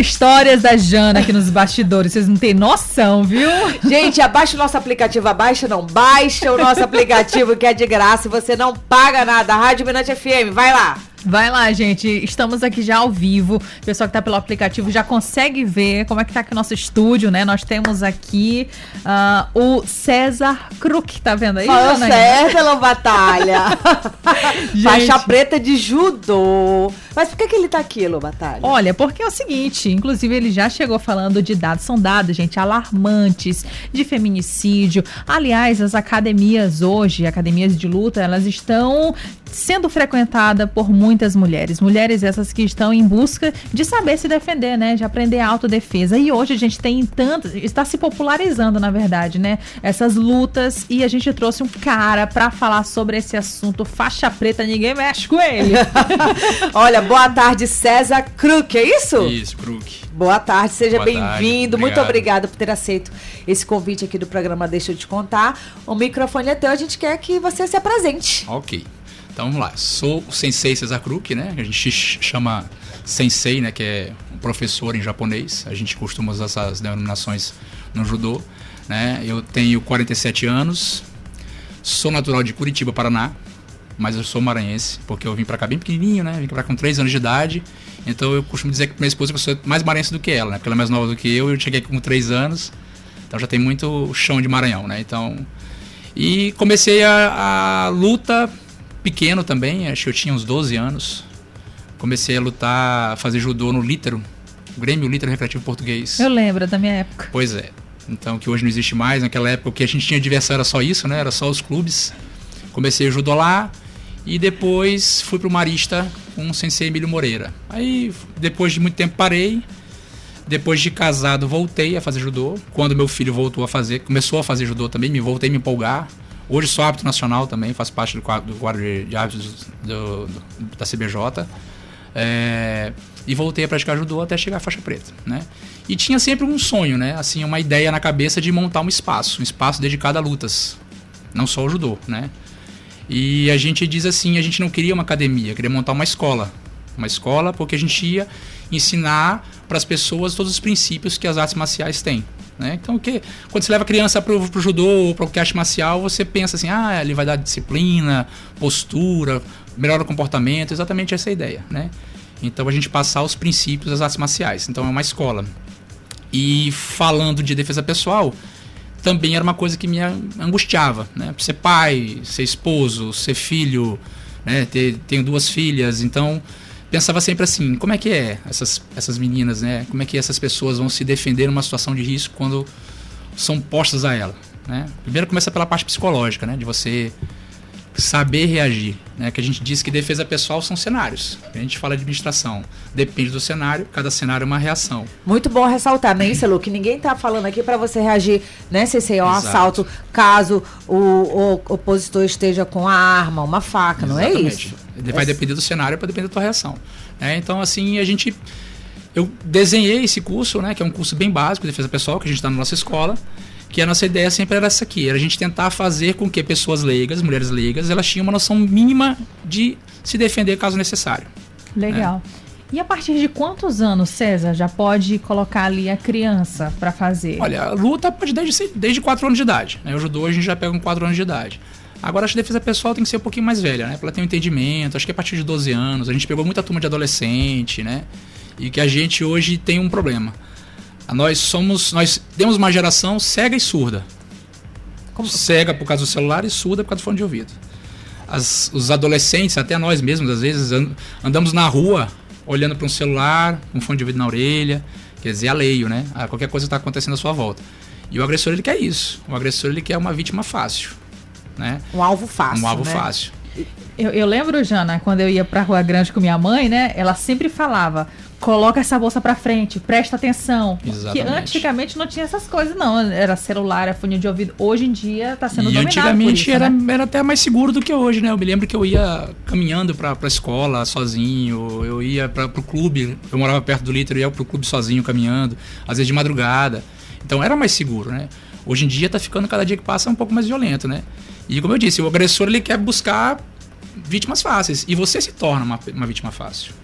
Histórias da Jana aqui nos bastidores. Vocês não têm noção, viu? Gente, abaixa o nosso aplicativo. Abaixa não, baixa o nosso aplicativo que é de graça e você não paga nada. Rádio Minante FM, vai lá. Vai lá, gente. Estamos aqui já ao vivo. O pessoal que tá pelo aplicativo já consegue ver como é que tá aqui o nosso estúdio, né? Nós temos aqui uh, o César Kruk, tá vendo aí? Falou César, Batalha. Faixa preta de judô. Mas por que, que ele tá aqui, Lô Batalha? Olha, porque é o seguinte, inclusive ele já chegou falando de dados, são dados, gente, alarmantes de feminicídio. Aliás, as academias hoje, academias de luta, elas estão sendo frequentada por muitas mulheres. Mulheres essas que estão em busca de saber se defender, né? De aprender a autodefesa. E hoje a gente tem tantas, está se popularizando, na verdade, né? Essas lutas e a gente trouxe um cara para falar sobre esse assunto. Faixa preta, ninguém mexe com ele. Olha, boa tarde, César Kruk, é isso? Isso, Kruk. Boa tarde, seja bem-vindo. Muito obrigado por ter aceito esse convite aqui do programa Deixa eu te contar. O microfone é teu, a gente quer que você se apresente. Ok. Então vamos lá. Sou o Sensei Cesar Kruk, né? A gente chama Sensei, né? Que é um professor em japonês. A gente costuma usar essas denominações no judô. Né? Eu tenho 47 anos. Sou natural de Curitiba, Paraná. Mas eu sou maranhense, porque eu vim pra cá bem pequenininho, né? Vim pra cá com 3 anos de idade. Então eu costumo dizer que minha esposa sou mais maranhense do que ela, né? Porque ela é mais nova do que eu. Eu cheguei aqui com 3 anos. Então já tem muito chão de Maranhão, né? Então... E comecei a, a luta pequeno também, acho que eu tinha uns 12 anos. Comecei a lutar, a fazer judô no Lítero, Grêmio Lítero Recreativo Português. Eu lembro da minha época. Pois é. Então, que hoje não existe mais. Naquela época, o que a gente tinha adversário era só isso, né? Era só os clubes. Comecei a judô lá e depois fui pro Marista com o sensei Emílio Moreira. Aí, depois de muito tempo, parei. Depois de casado, voltei a fazer judô. Quando meu filho voltou a fazer, começou a fazer judô também, me voltei a me empolgar. Hoje sou árbitro nacional também, faço parte do quadro, do quadro de, de árbitros do, do, da CBJ. É, e voltei a praticar judô até chegar à faixa preta, né? E tinha sempre um sonho, né? Assim, uma ideia na cabeça de montar um espaço, um espaço dedicado a lutas, não só o judô, né? E a gente diz assim, a gente não queria uma academia, queria montar uma escola, uma escola porque a gente ia ensinar para as pessoas todos os princípios que as artes marciais têm, né? Então, que, quando você leva a criança para o judô ou para o arte marcial, você pensa assim, ah, ele vai dar disciplina, postura, melhora o comportamento, exatamente essa é a ideia, né? Então, a gente passar os princípios das artes marciais. Então, é uma escola. E falando de defesa pessoal, também era uma coisa que me angustiava, né? Ser pai, ser esposo, ser filho, né? Ter, tenho duas filhas, então pensava sempre assim, como é que é essas, essas meninas, né? Como é que essas pessoas vão se defender numa situação de risco quando são postas a ela, né? Primeiro começa pela parte psicológica, né? De você saber reagir. Né? Que a gente diz que defesa pessoal são cenários. A gente fala de administração. Depende do cenário, cada cenário é uma reação. Muito bom ressaltar, né, Lu? Que ninguém está falando aqui para você reagir, né, se é um assalto, caso o, o, opositor esteja com a arma, uma faca, Exatamente. não é isso? Vai depender do cenário para depender da tua reação. É, então, assim, a gente. Eu desenhei esse curso, né, que é um curso bem básico de defesa pessoal, que a gente está na nossa escola que a nossa ideia sempre era essa aqui, era a gente tentar fazer com que pessoas leigas, mulheres leigas, elas tinham uma noção mínima de se defender caso necessário. Legal. É. E a partir de quantos anos, César, já pode colocar ali a criança para fazer? Olha, a luta pode desde, desde 4 anos de idade. Né? O judô a gente já pega com 4 anos de idade. Agora, acho que a defesa pessoal tem que ser um pouquinho mais velha, né? Pra ela ter um entendimento. Acho que a partir de 12 anos. A gente pegou muita turma de adolescente, né? E que a gente hoje tem um problema. Nós somos, nós temos uma geração cega e surda. Como? Cega por causa do celular e surda por causa do fone de ouvido. As, os adolescentes, até nós mesmos, às vezes, andamos na rua olhando para um celular, com um fone de ouvido na orelha, quer dizer, aleio, né? A qualquer coisa está acontecendo à sua volta. E o agressor, ele quer isso. O agressor, ele quer uma vítima fácil, né? Um alvo fácil, Um alvo né? fácil. Eu, eu, lembro, Jana, quando eu ia pra Rua Grande com minha mãe, né? Ela sempre falava: coloca essa bolsa pra frente, presta atenção. Exatamente. Que antigamente não tinha essas coisas, não. Era celular, era fone de ouvido. Hoje em dia tá sendo E dominado antigamente por isso, era, né? era até mais seguro do que hoje, né? Eu me lembro que eu ia caminhando pra, pra escola sozinho, eu ia pra, pro clube, eu morava perto do Lítero, eu ia pro clube sozinho caminhando, às vezes de madrugada. Então era mais seguro, né? Hoje em dia tá ficando cada dia que passa um pouco mais violento, né? E como eu disse, o agressor ele quer buscar vítimas fáceis e você se torna uma, uma vítima fácil.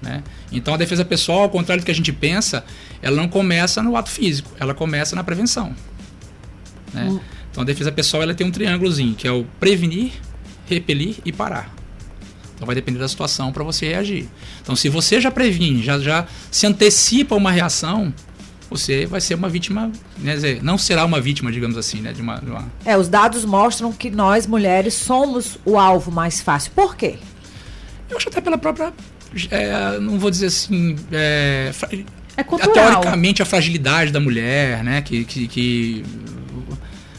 Né? Então a defesa pessoal, ao contrário do que a gente pensa, ela não começa no ato físico, ela começa na prevenção. Né? Então a defesa pessoal ela tem um triângulozinho, que é o prevenir, repelir e parar. Então vai depender da situação para você reagir. Então se você já previne, já, já se antecipa uma reação, você vai ser uma vítima, né, dizer, não será uma vítima, digamos assim, né, de uma, de uma É, os dados mostram que nós, mulheres, somos o alvo mais fácil. Por quê? Eu acho até pela própria. é, não vou dizer assim. É, fra- É cultural. teoricamente a fragilidade da mulher, né? Que. que, que-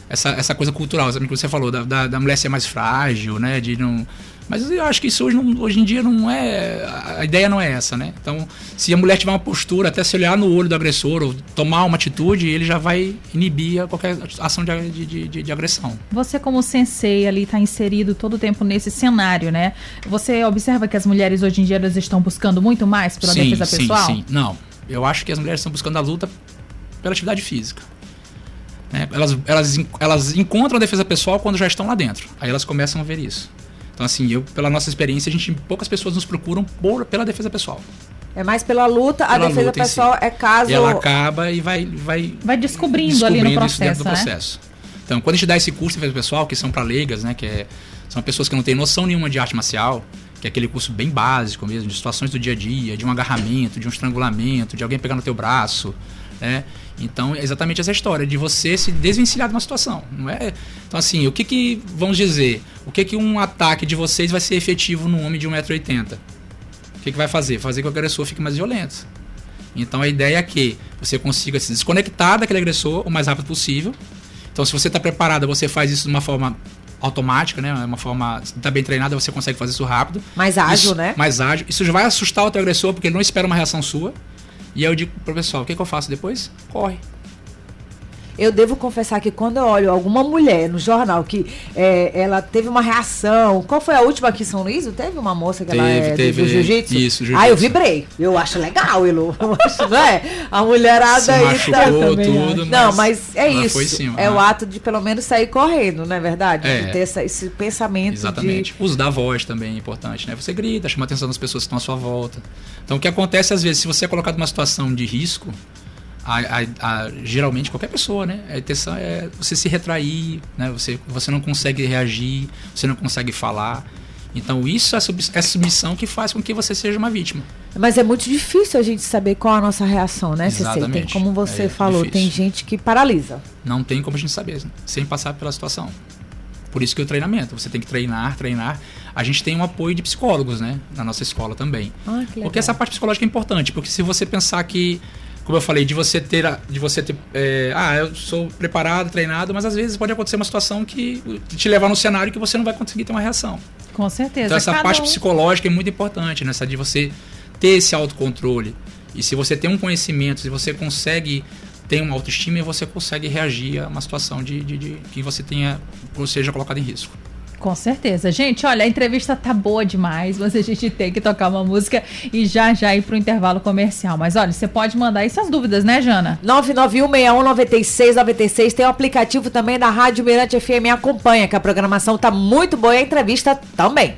essa, essa coisa cultural, sabe, que você falou, da, da, da mulher ser mais frágil, né? De não. Mas eu acho que isso hoje, não- hoje em dia não é. A ideia não é essa, né? Então, se a mulher tiver uma postura, até se olhar no olho do agressor ou tomar uma atitude, ele já vai inibir qualquer ação de, de, de, de agressão. Você como sensei ali está inserido todo o tempo nesse cenário, né? Você observa que as mulheres hoje em dia elas estão buscando muito mais pela defesa sim, pessoal? Sim, Não. Eu acho que as mulheres estão buscando a luta pela atividade física. né? Elas, elas, elas encontram a defesa pessoal quando já estão lá dentro. Aí elas começam a ver isso. Então, assim, eu, pela nossa experiência, a gente, poucas pessoas nos procuram por, pela defesa pessoal. É mais pela luta, a Pela defesa luta em si. pessoal é caso. E ela acaba e vai, vai Vai descobrindo, ali no descobrindo isso processo, dentro do né? processo. Então, quando a gente dá esse curso de defesa pessoal, que são para leigas, né, que é- são pessoas que não têm noção nenhuma de arte marcial, que é aquele curso bem básico mesmo, de situações do dia a dia, de um agarramento, de um estrangulamento, de alguém pegar no teu braço, né? Então, é exatamente essa história de você se desvencilhar de uma situação, não é? Então, assim, o que que, vamos dizer, o que que um ataque de vocês vai ser efetivo num homem de 1,80m? O que que vai fazer? Fazer com que o agressor fique mais violento. Então a ideia é que você consiga se desconectar daquele agressor o mais rápido possível. Então, se você está preparada, você faz isso de uma forma automática, né? Uma forma. Está bem treinada, você consegue fazer isso rápido. Mais ágil, Isso- né? Mais ágil. Isso já vai assustar o teu agressor, porque ele não espera uma reação sua. E aí eu digo pro pessoal, o que, que eu faço depois? Corre. Eu devo confessar que quando eu olho alguma mulher no jornal que é, ela teve uma reação. Qual foi a última aqui em São Luís? Teve uma moça que ela Teve, é do- teve, do jiu-jitsu? isso, Ah, eu jiu-jitsu. vibrei. Eu acho legal, Elo. Não é? A mulherada Se aí tá. tudo, Não, mas é ela isso. cima, é né? o ato de pelo menos sair correndo, não é verdade? É. De ter essa- esse pensamento Exatamente. O uso da voz também é importante, né? Você grita, chama a atenção das pessoas que estão à sua volta. Então, o que acontece às vezes, se você é colocado numa situação de risco, a- a- a- geralmente qualquer pessoa, né? A intenção é você se retrair, né? Você, você não consegue reagir, você não consegue falar. Então, isso é a sub- é a submissão que faz com que você seja uma vítima. Mas é muito difícil a gente saber qual a nossa reação, né, Cecê? Tem como você É falou, difícil. tem gente que paralisa. Não tem como a gente saber, sem passar pela situação. Por isso que o treinamento, você tem que treinar, treinar. A gente tem um apoio de psicólogos, né? Na nossa escola também. Ah. Porque essa parte psicológica é importante, porque se você pensar que, como eu falei, de você ter, de você ter, é, ah, eu sou preparado, treinado, mas às vezes pode acontecer uma situação que te levar num cenário que você não vai conseguir ter uma reação. Com certeza. Então essa Cada parte um- psicológica é muito importante, né? Essa de você ter esse autocontrole. E se você tem um conhecimento, se você consegue ter uma autoestima, você consegue reagir a uma situação de, de, de que você tenha, ou seja colocado em risco. Com certeza. Gente, olha, a entrevista tá boa demais, mas a gente tem que tocar uma música e já já ir pro intervalo comercial. Mas olha, você pode mandar aí suas dúvidas, né, Jana? 991-619696. Tem o aplicativo também da Rádio Mirante FM. Acompanha, que a programação tá muito boa e a entrevista também.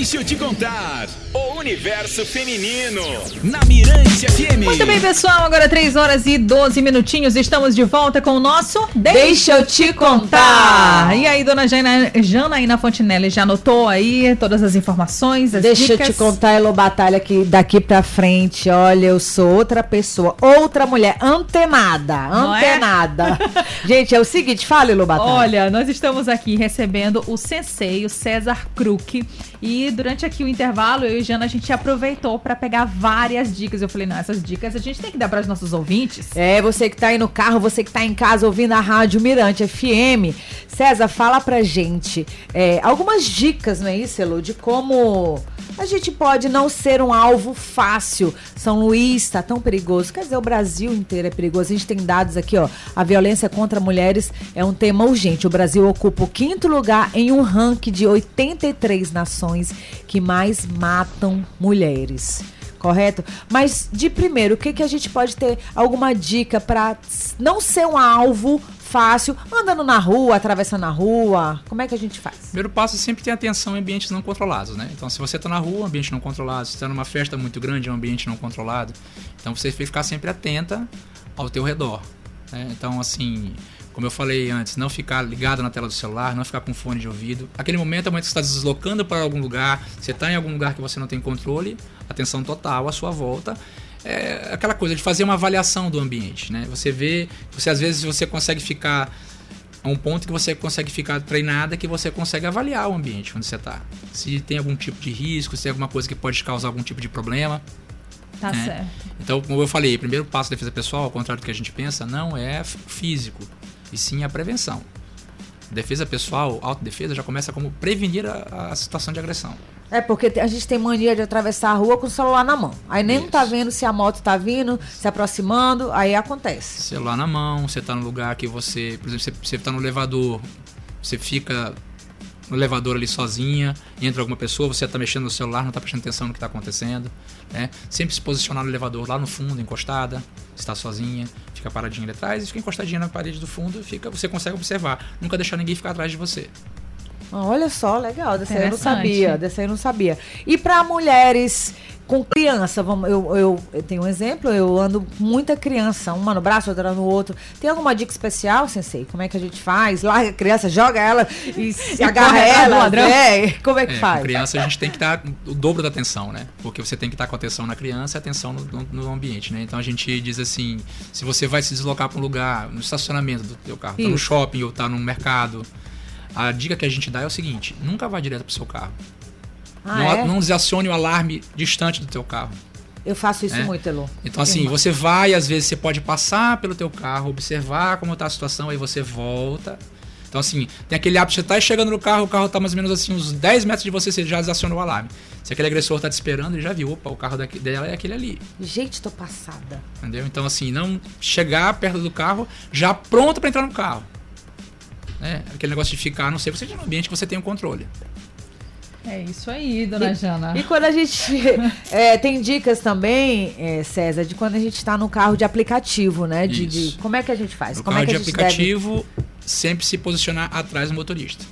Deixa eu te contar. O universo feminino. Na Mirante FM. Muito bem, pessoal. Agora 3 horas e 12 minutinhos. Estamos de volta com o nosso Deixa eu te contar. E aí, dona Jana, Janaína Fontinelli já anotou aí todas as informações, as Deixa dicas? eu te contar, Elo Batalha, que daqui pra frente, olha, eu sou outra pessoa, outra mulher, antenada, é? antenada. Gente, é o seguinte, fala, Elo Batalha. Olha, nós estamos aqui recebendo o sensei, o César Kruk. E durante aqui o intervalo, eu e Jana, a gente aproveitou para pegar várias dicas. Eu falei, não, essas dicas a gente tem que dar para os nossos ouvintes. É, você que tá aí no carro, você que tá em casa ouvindo a Rádio Mirante FM. César, fala pra gente é, algumas dicas, não é isso, Elo, de como a gente pode não ser um alvo fácil. São Luís está tão perigoso. Quer dizer, o Brasil inteiro é perigoso. A gente tem dados aqui, ó. A violência contra mulheres é um tema urgente. O Brasil ocupa o quinto lugar em um ranking de 83 nações que mais matam mulheres correto? Mas de primeiro, o que, que a gente pode ter alguma dica para não ser um alvo fácil, andando na rua, atravessando a rua? Como é que a gente faz? Primeiro passo é sempre ter atenção em ambientes não controlados, né? Então, se você está na rua, ambiente não controlado, se está numa festa muito grande, é um ambiente não controlado. Então, você tem que ficar sempre atenta ao teu redor. Né? Então, assim, como eu falei antes, não ficar ligado na tela do celular, não ficar com fone de ouvido. Aquele momento é o momento que você está deslocando para algum lugar, você está em algum lugar que você não tem controle, atenção total à sua volta. É aquela coisa de fazer uma avaliação do ambiente, né? Você vê, você às vezes você consegue ficar a um ponto que você consegue ficar treinada que você consegue avaliar o ambiente onde você está. Se tem algum tipo de risco, se tem alguma coisa que pode causar algum tipo de problema. Tá né? certo. Então, como eu falei, o primeiro passo da defesa pessoal, ao contrário do que a gente pensa, não é físico, e sim a prevenção. Defesa pessoal, autodefesa, já começa como prevenir a, a situação de agressão. É, porque a gente tem mania de atravessar a rua com o celular na mão. Aí nem Isso. tá vendo se a moto tá vindo, se aproximando, aí acontece. Celular na mão, você tá no lugar que você, por exemplo, você, você tá no elevador, você fica no elevador ali sozinha, entra alguma pessoa, você tá mexendo no celular, não tá prestando atenção no que tá acontecendo, né? Sempre se posicionar no elevador lá no fundo, encostada, está sozinha, fica paradinha ali atrás e fica encostadinha na parede do fundo, fica, você consegue observar, nunca deixar ninguém ficar atrás de você. Ah, Olha só, legal, dessa aí eu não sabia, dessa aí eu não sabia. E para mulheres com criança, vamos, eu, eu, eu tenho um exemplo, eu ando muita criança, uma no braço, outra no outro. Tem alguma dica especial, Sensei? Como é que a gente faz? Larga a criança, joga ela e se agarra ela, ladrão. é, como é que É, faz? com criança a gente tem que dar o dobro da atenção, né? Porque você tem que estar com atenção na criança e atenção no, no- no ambiente, né? Então a gente diz assim, se você vai se deslocar para um lugar, no estacionamento do teu carro, tá no Isso. shopping ou tá no mercado, a dica que a gente dá é o seguinte, nunca vá direto pro seu carro. Ah, não, é? não desacione o alarme distante do teu carro. Eu faço isso É. muito, Elu. Então assim, você vai, às vezes você pode passar pelo teu carro, observar como tá a situação, aí você volta. Então assim, tem aquele hábito, você tá chegando no carro, o carro tá mais ou menos assim, uns 10 metros de você, você já desacionou o alarme. Se aquele agressor tá te esperando, ele já viu, opa, o carro daqui, dela é aquele ali. Gente, tô passada. Entendeu? Então assim, não chegar perto do carro já pronto para entrar no carro. Né? Aquele negócio de ficar, não sei, você no ambiente que você tem o controle. É isso aí, dona Jana. E quando a gente. é, tem dicas também, é, César, de quando a gente tá no carro de aplicativo, né? De, de- como é que a gente faz? No como carro é que de a gente deve- aplicativo, sempre se posicionar atrás do motorista.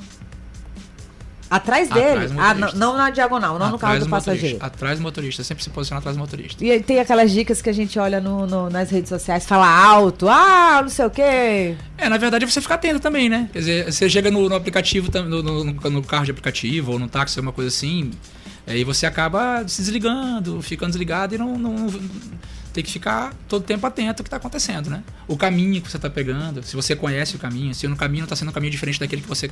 Atrás dele? Atrás ah, não, não na diagonal, não no carro Atrás do motorista. passageiro. Atrás do motorista, sempre se posicionar atrás do motorista. E tem aquelas dicas que a gente olha no, no- nas redes sociais, fala alto, ah, não sei o quê. É, na verdade é você ficar atento também, né? Quer dizer, você chega no, no aplicativo, no, no- no carro de aplicativo ou no táxi, alguma coisa assim, aí você acaba se desligando, ficando desligado e não, não- tem que ficar todo tempo atento ao que está acontecendo, né? O caminho que você está pegando, se você conhece o caminho, se no caminho está sendo um caminho diferente daquele que você,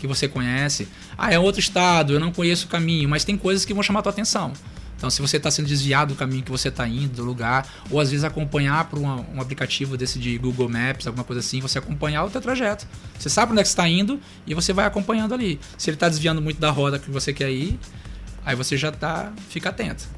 que você conhece. Ah, é outro estado, eu não conheço o caminho, mas tem coisas que vão chamar a tua atenção. Então, se você está sendo desviado do caminho que você está indo, do lugar, ou às vezes acompanhar por um aplicativo desse de Google Maps, alguma coisa assim, você acompanhar o teu trajeto. Você sabe onde é que está indo e você vai acompanhando ali. Se ele está desviando muito da roda que você quer ir, aí você já tá, fica atento.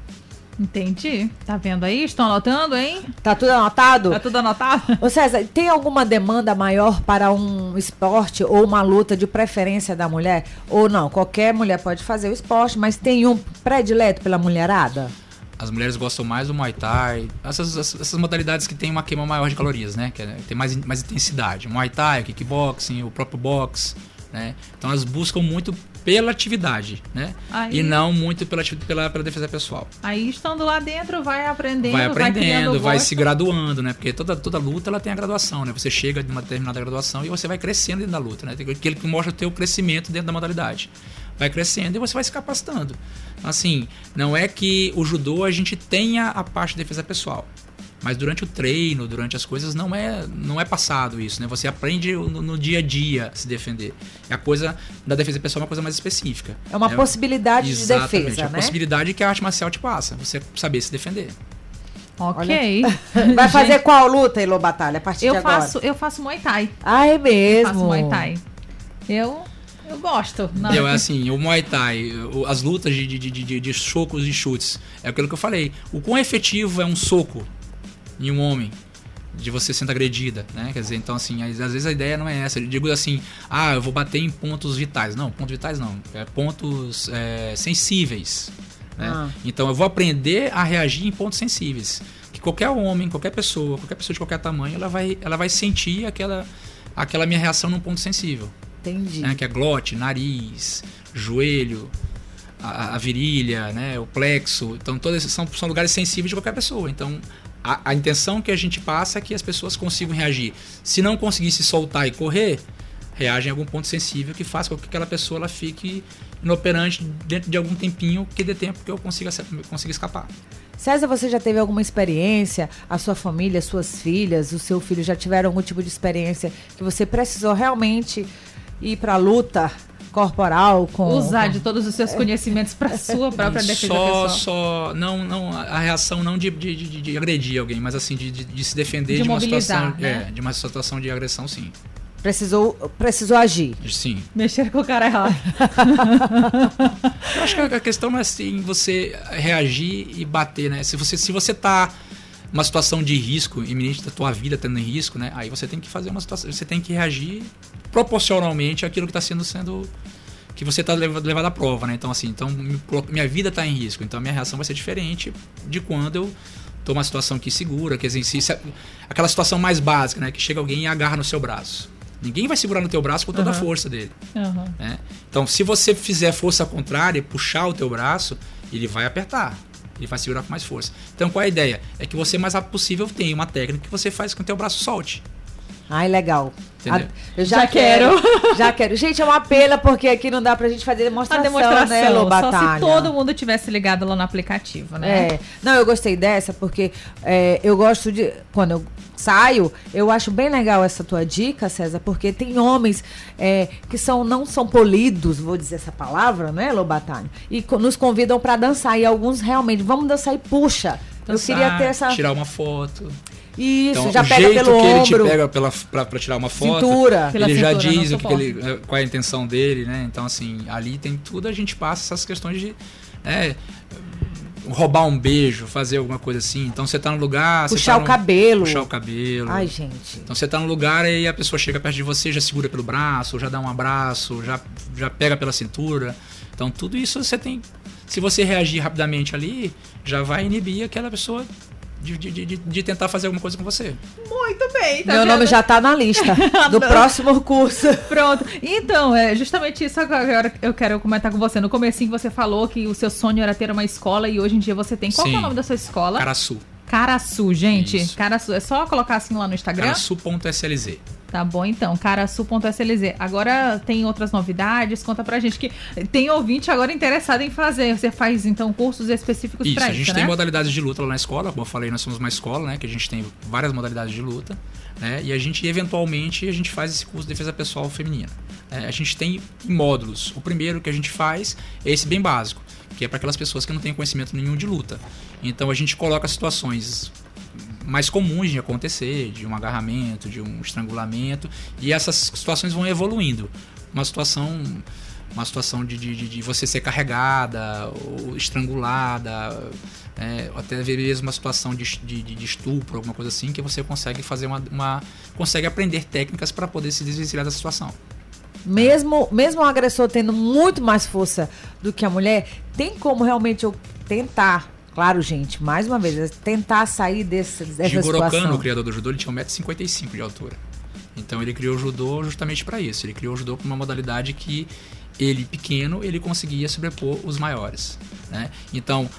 Entendi. Tá vendo aí? Estão anotando, hein? Tá tudo anotado? Tá tudo anotado? Ô César, tem alguma demanda maior para um esporte ou uma luta de preferência da mulher? Ou não? Qualquer mulher pode fazer o esporte, mas tem um predileto pela mulherada? As mulheres gostam mais do Muay Thai, essas, essas essas modalidades que tem uma queima maior de calorias, né? Que é- tem mais, mais intensidade. O Muay Thai, o kickboxing, o próprio boxe, né? Então elas buscam muito pela atividade, né? Aí- E não muito pela, pela, pela defesa pessoal. Aí, estando lá dentro, vai aprendendo, vai vai, aprendendo, vai, gosto. se graduando, né? Porque toda, toda luta ela tem a graduação, né? Você chega de uma determinada graduação e você vai crescendo dentro da luta, né? Aquele que mostra o teu crescimento dentro da modalidade. Vai crescendo e você vai se capacitando. Assim, não é que o judô a gente tenha a parte de defesa pessoal. Mas durante o treino, durante as coisas, não é, não é passado isso, né? Você aprende no, no dia a dia a se defender. E a coisa da defesa pessoal é uma coisa mais específica. É uma né? possibilidade de Exatamente, defesa, a né? possibilidade que a arte marcial te passa. Você saber se defender. Ok. Vai fazer qual luta, Elo Batalha, a partir de Eu agora? faço, eu faço Muay Thai. Ah, é Eu mesmo? faço Muay Thai. Eu, eu gosto. Não. É assim, o Muay Thai, as lutas de, de, de, de, de socos e chutes. É aquilo que eu falei. O quão efetivo é um soco em um homem de você sendo agredida, né? Quer dizer, então assim, às, às vezes a ideia não é essa. Eu digo assim, ah, eu vou bater em pontos vitais. Não, pontos vitais não. É pontos é, sensíveis. Né? Ah. Então eu vou aprender a reagir em pontos sensíveis. Que qualquer homem, qualquer pessoa, qualquer pessoa de qualquer tamanho, ela vai, ela vai sentir aquela, aquela minha reação num ponto sensível Entendi. né, que é glote, nariz, joelho, a, a virilha, né, o plexo. Então, todos esses são, são lugares sensíveis de qualquer pessoa. Então, a, a intenção que a gente passa é que as pessoas consigam reagir. Se não conseguir se soltar e correr, reagem a algum ponto sensível que faça com que aquela pessoa ela fique inoperante dentro de algum tempinho que dê tempo que eu consiga, consiga escapar. César, você já teve alguma experiência? A sua família, suas filhas, o seu filho já tiveram algum tipo de experiência que você precisou realmente ir pra luta corporal com Usar com- de todos os seus conhecimentos para sua própria defesa só, pessoal. só, não, não, a reação não de, de, de, de agredir alguém, mas assim, de, de, de se defender De de, uma situação, né? é, de uma situação de agressão, sim. precisou precisou agir? Sim. Mexer com o cara errado. Eu acho que a questão não é assim você reagir e bater, né? Se você, se você tá numa situação de risco iminente da tua vida tendo em risco, né? Aí você tem que fazer uma situação, você tem que reagir proporcionalmente àquilo que está sendo sendo que você está levado à prova, né? Então assim, então minha vida está em risco, então a minha reação vai ser diferente de quando eu tô numa situação que segura, quer dizer, se, se- aquela situação mais básica, né? Que chega alguém e agarra no seu braço. Ninguém vai segurar no teu braço com toda a Aham. força dele Aham. né? Então, se você fizer força contrária e puxar o teu braço, ele vai apertar. Ele vai segurar com mais força. Então, qual é a ideia? É que você, mais rápido possível, tenha uma técnica que você faz com que o teu braço solte. Ai, legal. Entendeu? A- eu já, Já quero. já quero. Gente, é uma pena porque aqui não dá pra gente fazer A demonstração, demonstração, né, só Lobatalha? se todo mundo tivesse ligado lá no aplicativo, né? É. Não, eu gostei dessa porque é, eu gosto de. Quando eu saio, eu acho bem legal essa tua dica, César, porque tem homens é, que são, não são polidos, vou dizer essa palavra, né, Lobatalha? E co- nos convidam pra dançar. E alguns realmente, vamos dançar e puxa. eu Dançar, queria ter essa. Tirar uma foto. Isso, então, já o pega jeito pelo que ele te ombro. pega pela, pra, pra tirar uma foto, Cintura. Pela ele já cintura, diz o que suporta. ele, eh, qual é a intenção dele, né? Então, assim, ali tem tudo, a gente passa essas questões de. né, roubar um beijo, fazer alguma coisa assim. Então você tá no lugar. Puxar tá o no- cabelo. Puxar o cabelo. Ai, gente. Então você tá num lugar e a pessoa chega perto de você, já segura pelo braço, já dá um abraço, já, já pega pela cintura. Então tudo isso você tem. Se você reagir rapidamente ali, já vai inibir aquela pessoa de, de, de, de tentar fazer alguma coisa com você. Muito bem, tá Meu vendo? nome já tá na lista do próximo curso. Pronto. Então, é justamente isso agora eu quero comentar com você. No comecinho você falou que o seu sonho era ter uma escola e hoje em dia você tem. Qual que é o Sim. nome da sua escola? Caraçu. Caraçu, gente. Isso. Caraçu. É só colocar assim lá no Instagram? Caraçu.slz. Tá bom, então. Caraçu.slz. Agora tem outras novidades. Conta pra gente que tem ouvinte agora interessado em fazer. Você faz, então, cursos específicos Isso, pra a isso, gente né? tem modalidades de luta lá na escola, como eu falei, nós somos uma escola, né? Que a gente tem várias modalidades de luta, né? E a gente, eventualmente, a gente faz esse curso de defesa pessoal feminina. né? a gente tem em módulos. O primeiro que a gente faz é esse bem básico, que é para aquelas pessoas que não têm conhecimento nenhum de luta. Então a gente coloca situações mais comuns de acontecer, de um agarramento, de um estrangulamento, e essas situações vão evoluindo. Uma situação uma situação de, de, de- você ser carregada ou estrangulada, é, até mesmo uma situação de, de, de estupro, alguma coisa assim, que você consegue fazer uma, uma consegue aprender técnicas para poder se desvencilhar da situação. Mesmo, mesmo o agressor tendo muito mais força do que a mulher, tem como realmente eu tentar, claro, gente, mais uma vez, é tentar sair desse, dessa Jigoro Kano, situação. o criador do judô, ele tinha 1,55m de altura. Então ele criou o judô justamente para isso. Ele criou o judô com uma modalidade que ele pequeno, ele conseguia sobrepor os maiores, né? Então,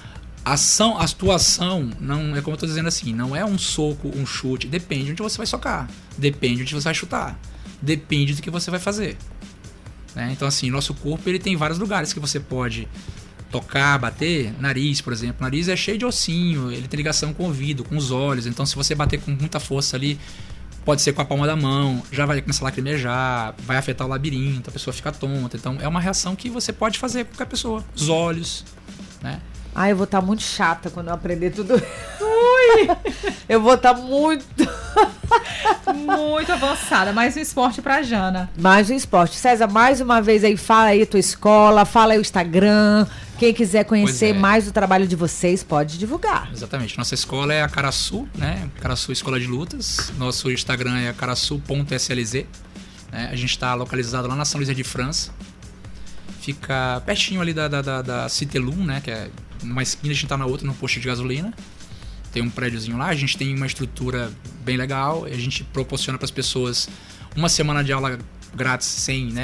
ação, a atuação não é como eu tô dizendo assim, não é um soco, um chute, depende de onde você vai socar, depende de onde você vai chutar, depende do que você vai fazer. né? Então assim, nosso corpo ele tem vários lugares que você pode tocar, bater, nariz, por exemplo. Nariz é cheio de ossinho, ele tem ligação com o ouvido, com os olhos. Então, se você bater com muita força ali, pode ser com a palma da mão, já vai começar a lacrimejar, vai afetar o labirinto, a pessoa fica tonta. Então, é uma reação que você pode fazer com qualquer pessoa. Os olhos, né? Ai, eu vou estar muito chata quando eu aprender tudo. Ui! Eu vou estar muito. Muito avançada. Mais um esporte pra Jana. Mais um esporte. César, mais uma vez aí, fala aí a tua escola, fala aí o Instagram. Quem quiser conhecer é. mais do trabalho de vocês, pode divulgar. Exatamente. Nossa escola é a Caraçu, né? Caraçu Escola de Lutas. Nosso Instagram é caraçu.slz. Né? A gente está localizado lá na São Luís de França. Fica pertinho ali da, da, da, da Citelum, né? Que é numa esquina, a gente tá na outra, no posto de gasolina. Tem um prédiozinho lá, a gente tem uma estrutura bem legal. A gente proporciona para as pessoas uma semana de aula grátis sem, né? Sem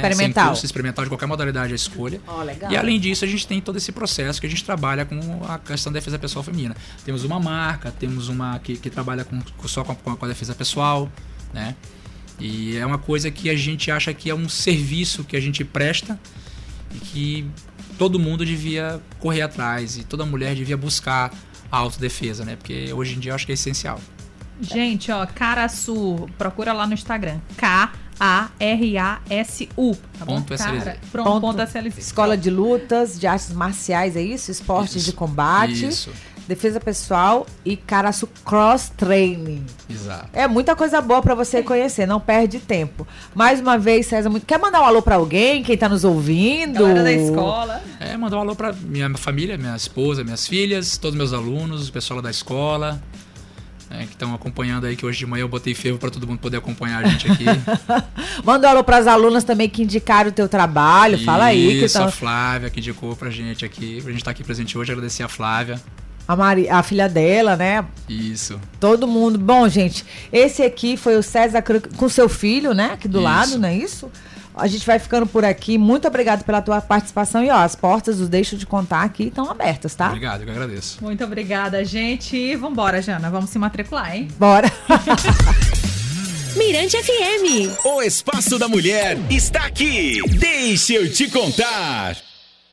curso, experimental de qualquer modalidade à escolha. Legal. E além disso, a gente tem todo esse processo que a gente trabalha com a questão da defesa pessoal feminina. Temos uma marca, temos uma que, que trabalha com- só com a, com a defesa pessoal, né? E é uma coisa que a gente acha que é um serviço que a gente presta e que todo mundo devia correr atrás e toda mulher devia buscar a autodefesa, né? Porque hoje em dia eu acho que é essencial. Gente, ó, Caraçu, procura lá no Instagram. K-A-R-A-S-U. Tá bom? Ponto SLZ. Cara- Pronto, Ponto. ponto SLZ. Escola de lutas, de artes marciais, é isso? Esportes Isso. de combate, Isso, defesa pessoal e Caraçu Cross Training. exato. É muita coisa boa pra você conhecer, não perde tempo. Mais uma vez, César, muito- quer mandar um alô pra alguém, quem tá nos ouvindo? Galera da escola. É, mandar um alô pra minha família, minha esposa, minhas filhas, todos meus alunos, o pessoal da escola, né, que estão acompanhando aí, que hoje de manhã eu botei ferro para todo mundo poder acompanhar a gente aqui. Manda um alô pras alunas também que indicaram o teu trabalho. Fala aí. Que Isso, tão... a Flávia que indicou pra gente aqui, pra gente estar aqui presente hoje, agradecer a Flávia. A, Mari- a filha dela, né? Isso. Todo mundo. Bom, gente, esse aqui foi o César com seu filho, né? Aqui do Isso. lado, não é isso? A gente vai ficando por aqui. Muito obrigado pela tua participação. E ó, as portas, os deixo de contar aqui, estão abertas, tá? Obrigado, eu que agradeço. Muito obrigada, gente. E vambora, Jana. Vamos se matricular, hein? Bora. Mirante FM. O Espaço da Mulher está aqui. Deixa eu te contar.